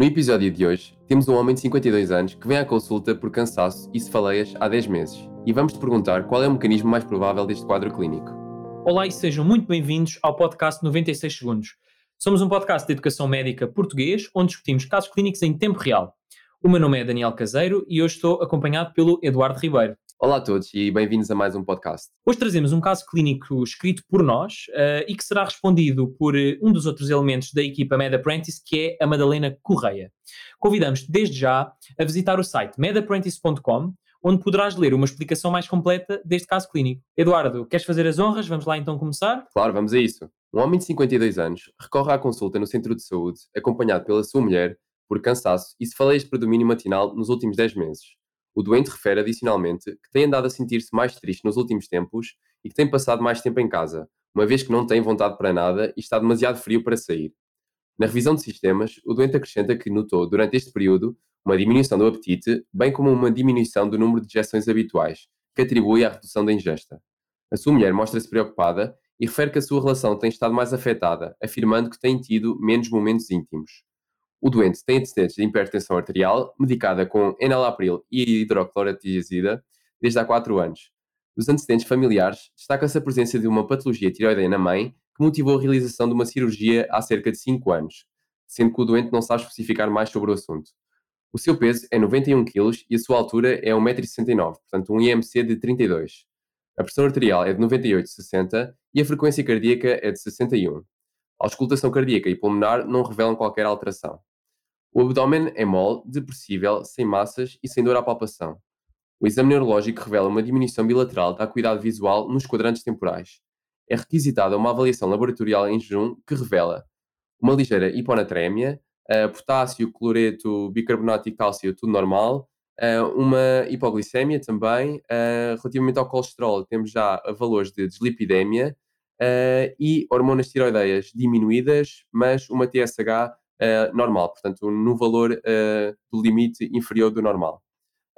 No episódio de hoje, temos um homem de 52 anos que vem à consulta por cansaço e cefaleias há 10 meses e vamos te perguntar qual é o mecanismo mais provável deste quadro clínico. Olá e sejam muito bem-vindos ao podcast 96 Segundos. Somos um podcast de educação médica português onde discutimos casos clínicos em tempo real. O meu nome é Daniel Caseiro e hoje estou acompanhado pelo Eduardo Ribeiro. Olá a todos e bem-vindos a mais um podcast. Hoje trazemos um caso clínico escrito por nós uh, e que será respondido por uh, um dos outros elementos da equipa Med Apprentice, que é a Madalena Correia. Convidamos desde já a visitar o site medapprentice.com, onde poderás ler uma explicação mais completa deste caso clínico. Eduardo, queres fazer as honras? Vamos lá então começar? Claro, vamos a isso. Um homem de 52 anos recorre à consulta no centro de saúde, acompanhado pela sua mulher, por cansaço e cefaleias de predomínio matinal nos últimos 10 meses. O doente refere adicionalmente que tem andado a sentir-se mais triste nos últimos tempos e que tem passado mais tempo em casa, uma vez que não tem vontade para nada e está demasiado frio para sair. Na revisão de sistemas, o doente acrescenta que notou durante este período uma diminuição do apetite, bem como uma diminuição do número de injeções habituais, que atribui à redução da ingesta. A sua mulher mostra-se preocupada e refere que a sua relação tem estado mais afetada, afirmando que tem tido menos momentos íntimos. O doente tem antecedentes de hipertensão arterial, medicada com enalapril e hidroclorotiazida desde há 4 anos. Dos antecedentes familiares, destaca-se a presença de uma patologia tiroideia na mãe que motivou a realização de uma cirurgia há cerca de 5 anos, sendo que o doente não sabe especificar mais sobre o assunto. O seu peso é 91 kg e a sua altura é 1,69m, portanto um IMC de 32. A pressão arterial é de 98-60 e a frequência cardíaca é de 61. A auscultação cardíaca e pulmonar não revelam qualquer alteração. O abdômen é mole, depressível, sem massas e sem dor à palpação. O exame neurológico revela uma diminuição bilateral da acuidade visual nos quadrantes temporais. É requisitada uma avaliação laboratorial em jejum que revela uma ligeira hiponatrémia, uh, potássio, cloreto, bicarbonato e cálcio, tudo normal, uh, uma hipoglicemia também. Uh, relativamente ao colesterol, temos já valores de deslipidemia e hormonas tiroideias diminuídas, mas uma TSH uh, normal, portanto, no valor uh, do limite inferior do normal.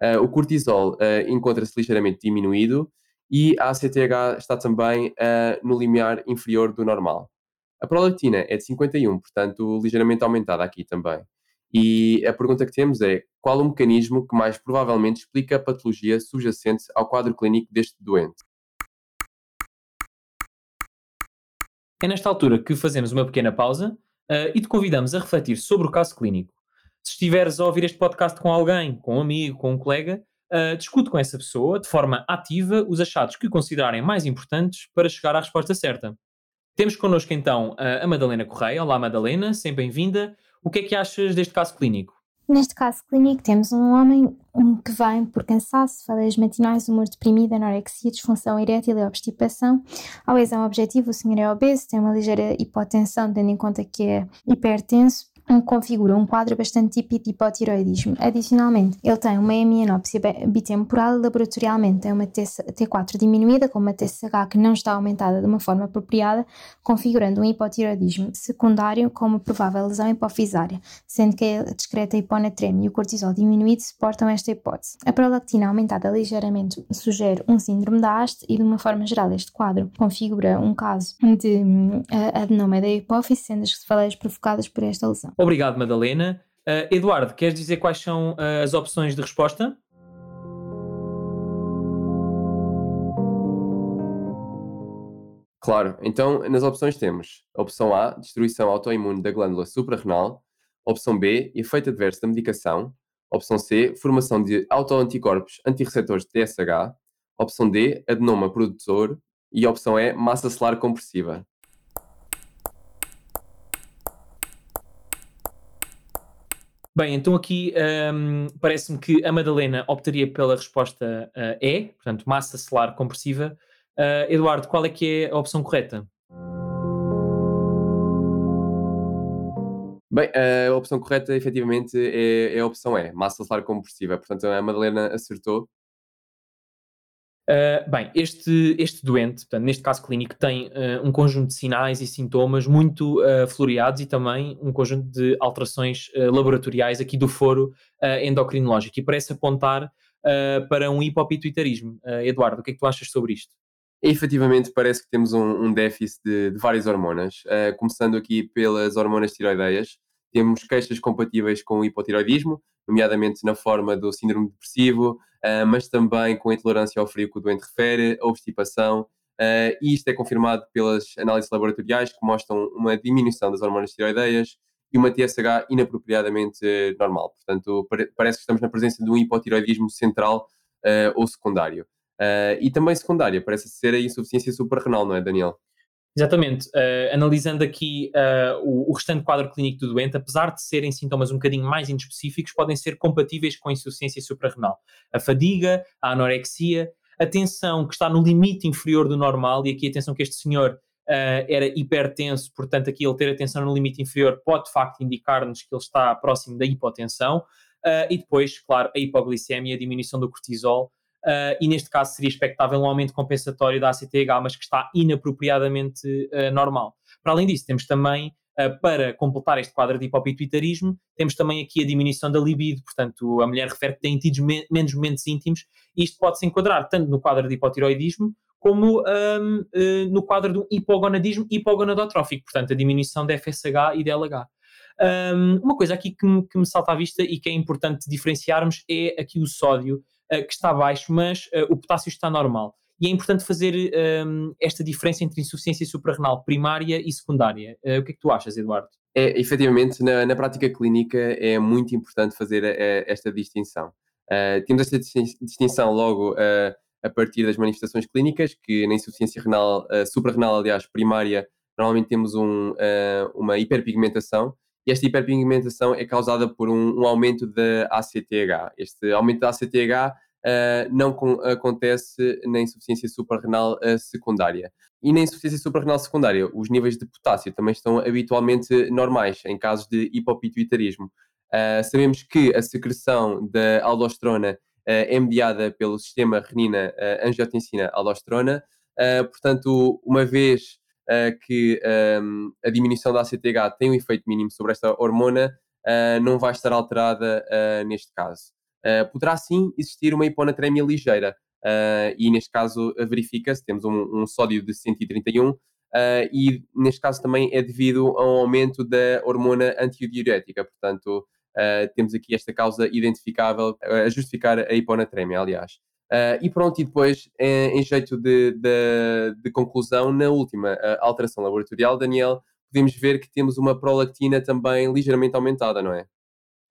Uh, o cortisol encontra-se ligeiramente diminuído e a ACTH está também no limiar inferior do normal. A prolactina é de 51, portanto, ligeiramente aumentada aqui também. E a pergunta que temos é: qual o mecanismo que mais provavelmente explica a patologia subjacente ao quadro clínico deste doente? É nesta altura que fazemos uma pequena pausa uh, e te convidamos a refletir sobre o caso clínico. Se estiveres a ouvir este podcast com alguém, com um amigo, com um colega, uh, discute com essa pessoa de forma ativa os achados que considerarem mais importantes para chegar à resposta certa. Temos connosco então a Madalena Correia. Olá Madalena, sempre bem-vinda. O que é que achas deste caso clínico? Neste caso clínico, temos um homem um que vem por cansaço, faleias matinais, humor deprimido, anorexia, disfunção erétil e obstipação. Ao exame objetivo, o senhor é obeso, tem uma ligeira hipotensão, tendo em conta que é hipertenso, configura um quadro bastante típico de hipotiroidismo. Adicionalmente, ele tem uma hemianópsia bitemporal laboratorialmente tem uma T4 diminuída com uma TSH que não está aumentada de uma forma apropriada, configurando um hipotiroidismo secundário com uma provável lesão hipofisária, sendo que a discreta hiponatremia e o cortisol diminuído suportam esta hipótese. A prolactina aumentada ligeiramente sugere um síndrome da haste e, de uma forma geral, este quadro configura um caso de uh, adenoma da hipófise, sendo as cefaleias provocadas por esta lesão. Obrigado, Madalena. Uh, Eduardo, queres dizer quais são uh, as opções de resposta? Claro, então nas opções temos opção A, destruição autoimune da glândula suprarrenal, opção B, efeito adverso da medicação, opção C, formação de autoanticorpos antirreceptores de TSH, opção D, adenoma produtor e opção E, massa celular compressiva. Bem, então aqui um, parece-me que a Madalena optaria pela resposta uh, E, portanto, massa celular compressiva. Uh, Eduardo, qual é que é a opção correta? Bem, a opção correta efetivamente é, é a opção E, massa celular compressiva. Portanto, a Madalena acertou Uh, bem, este, este doente, portanto, neste caso clínico, tem uh, um conjunto de sinais e sintomas muito uh, floreados e também um conjunto de alterações laboratoriais aqui do foro endocrinológico e parece apontar para um hipopituitarismo. Eduardo, o que é que tu achas sobre isto? efetivamente parece que temos um, um déficit de, de, várias hormonas, começando aqui pelas hormonas tiroideias, temos queixas compatíveis com o hipotiroidismo, nomeadamente na forma do síndrome depressivo, uh, mas também com a intolerância ao frio que o doente refere, obstipação, uh, e isto é confirmado pelas análises laboratoriais que mostram uma diminuição das hormonas tiroideias e uma TSH inapropriadamente normal. Portanto, parece que estamos na presença de um hipotiroidismo central uh, ou secundário. e também secundária, parece ser a insuficiência suprarrenal, não é, Daniel? Exatamente. Uh, analisando aqui uh, o, o, restante quadro clínico do doente, apesar de serem sintomas um bocadinho mais inespecíficos, podem ser compatíveis com a insuficiência suprarrenal. A fadiga, a anorexia, a tensão que está no limite inferior do normal, e aqui atenção que este senhor uh, era hipertenso, portanto aqui ele ter a tensão no limite inferior pode de facto indicar-nos que ele está próximo da hipotensão, e depois, claro, a hipoglicemia, a diminuição do cortisol, Uh, e neste caso seria expectável um aumento compensatório da ACTH, mas que está inapropriadamente uh, normal. Para além disso, temos também, uh, para completar este quadro de hipopituitarismo, temos também aqui a diminuição da libido, portanto, a mulher refere que tem tido me menos momentos íntimos, e isto pode se enquadrar tanto no quadro de hipotiroidismo, como um, no quadro do hipogonadismo hipogonadotrófico, portanto, a diminuição da FSH e da LH. Um, uma coisa aqui que me, que me salta à vista e que é importante diferenciarmos é aqui o sódio, que está baixo, mas uh, o potássio está normal. E é importante fazer um, esta diferença entre insuficiência suprarrenal primária e secundária. Uh, o que é que tu achas, Eduardo? É, efetivamente, na, na prática clínica é muito importante fazer esta distinção. temos esta distinção logo a partir das manifestações clínicas, que na insuficiência renal, suprarrenal, aliás, primária, normalmente temos um, uma hiperpigmentação, e esta hiperpigmentação é causada por um, um aumento da ACTH. Este aumento da ACTH uh, eh, não com, acontece na insuficiência suprarrenal uh, secundária. E na insuficiência suprarrenal secundária, os níveis de potássio também estão habitualmente normais em casos de hipopituitarismo. Uh, sabemos que a secreção da aldosterona é mediada pelo sistema renina-angiotensina-aldosterona, portanto, uma vez que um, a diminuição da ACTH tem um efeito mínimo sobre esta hormona, uh, não vai estar alterada uh, neste caso. poderá sim existir uma hiponatremia ligeira, e neste caso verifica-se, temos um, um, sódio de 131, e neste caso também é devido a um aumento da hormona antidiurética, portanto, temos aqui esta causa identificável a justificar a hiponatremia, aliás. Uh, e pronto, e depois, em, em jeito de, de, de, conclusão, na última uh, alteração laboratorial, Daniel, podemos ver que temos uma prolactina também ligeiramente aumentada, não é?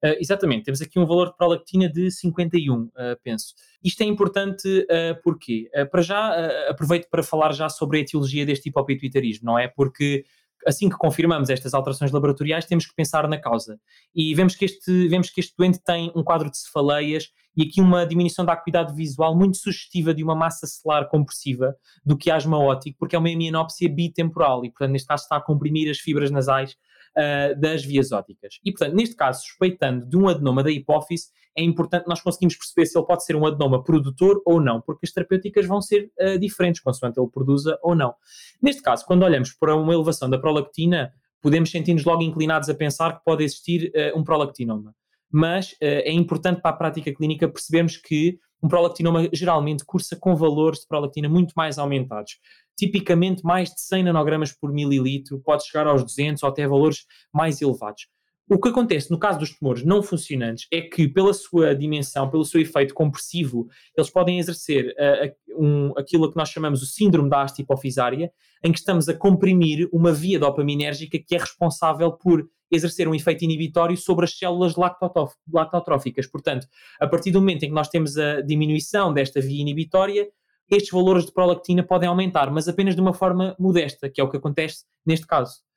Uh, exatamente, temos aqui um valor de prolactina de 51, penso. Isto é importante porque, para já, aproveito para falar já sobre a etiologia deste hipopituitarismo, não é? Porque assim que confirmamos estas alterações laboratoriais, temos que pensar na causa. E vemos que este, vemos que este doente tem um quadro de cefaleias e aqui uma diminuição da acuidade visual muito sugestiva de uma massa celular compressiva do que asma ótico, porque é uma hemianópsia bitemporal e, portanto, neste caso está a comprimir as fibras nasais uh, das vias óticas. E, portanto, neste caso, suspeitando de um adenoma da hipófise, é importante nós conseguimos perceber se ele pode ser um adenoma produtor ou não, porque as terapêuticas vão ser uh, diferentes, consoante ele produza ou não. Neste caso, quando olhamos para uma elevação da prolactina, podemos sentir-nos logo inclinados a pensar que pode existir uh, um prolactinoma mas uh, é importante para a prática clínica percebermos que um prolactinoma geralmente cursa com valores de prolactina muito mais aumentados. Tipicamente mais de 100 nanogramas por mililitro, pode chegar aos 200 ou até valores mais elevados. O que acontece no caso dos tumores não funcionantes é que, pela sua dimensão, pelo seu efeito compressivo, eles podem exercer uh, um, aquilo que nós chamamos o síndrome da haste hipofisária, em que estamos a comprimir uma via dopaminérgica que é responsável por exercer um efeito inibitório sobre as células lactotróficas. Portanto, a partir do momento em que nós temos a diminuição desta via inibitória, estes valores de prolactina podem aumentar, mas apenas de uma forma modesta, que é o que acontece neste caso.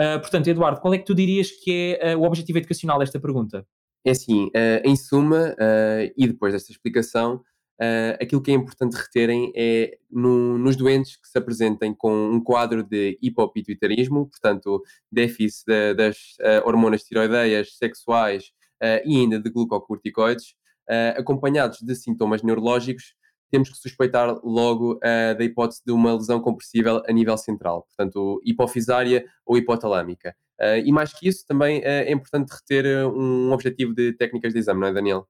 Uh, portanto, Eduardo, qual é que tu dirias que é uh, o objetivo educacional desta pergunta? É assim, uh, em suma, e depois desta explicação, aquilo que é importante reterem é no, nos doentes que se apresentem com um quadro de hipopituitarismo, portanto, déficit de, das hormonas tiroideias, sexuais e ainda de glucocorticoides, acompanhados de sintomas neurológicos, temos que suspeitar logo uh, da hipótese de uma lesão compressível a nível central, portanto, hipofisária ou hipotalâmica. Uh, e mais que isso, também uh, é importante reter um objetivo de técnicas de exame, não é, Daniel?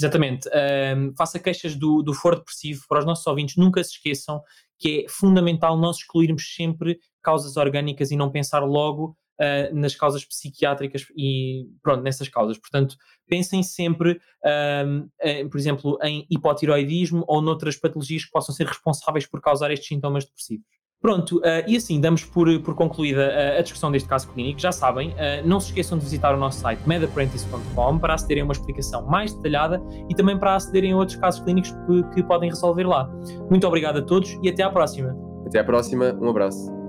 Exatamente. Um, faça queixas do, do foro depressivo para os nossos ouvintes. Nunca se esqueçam que é fundamental nós excluirmos sempre causas orgânicas e não pensar logo uh, nas causas psiquiátricas e pronto, nessas causas. Portanto, pensem sempre, em, por exemplo, em hipotiroidismo ou noutras patologias que possam ser responsáveis por causar estes sintomas depressivos. Pronto, uh, e assim damos por, por concluída uh, a discussão deste caso clínico. Já sabem, uh, não se esqueçam de visitar o nosso site medapprentice.com para acederem a uma explicação mais detalhada e também para acederem a outros casos clínicos que, que podem resolver lá. Muito obrigado a todos e até à próxima. Até à próxima, um abraço.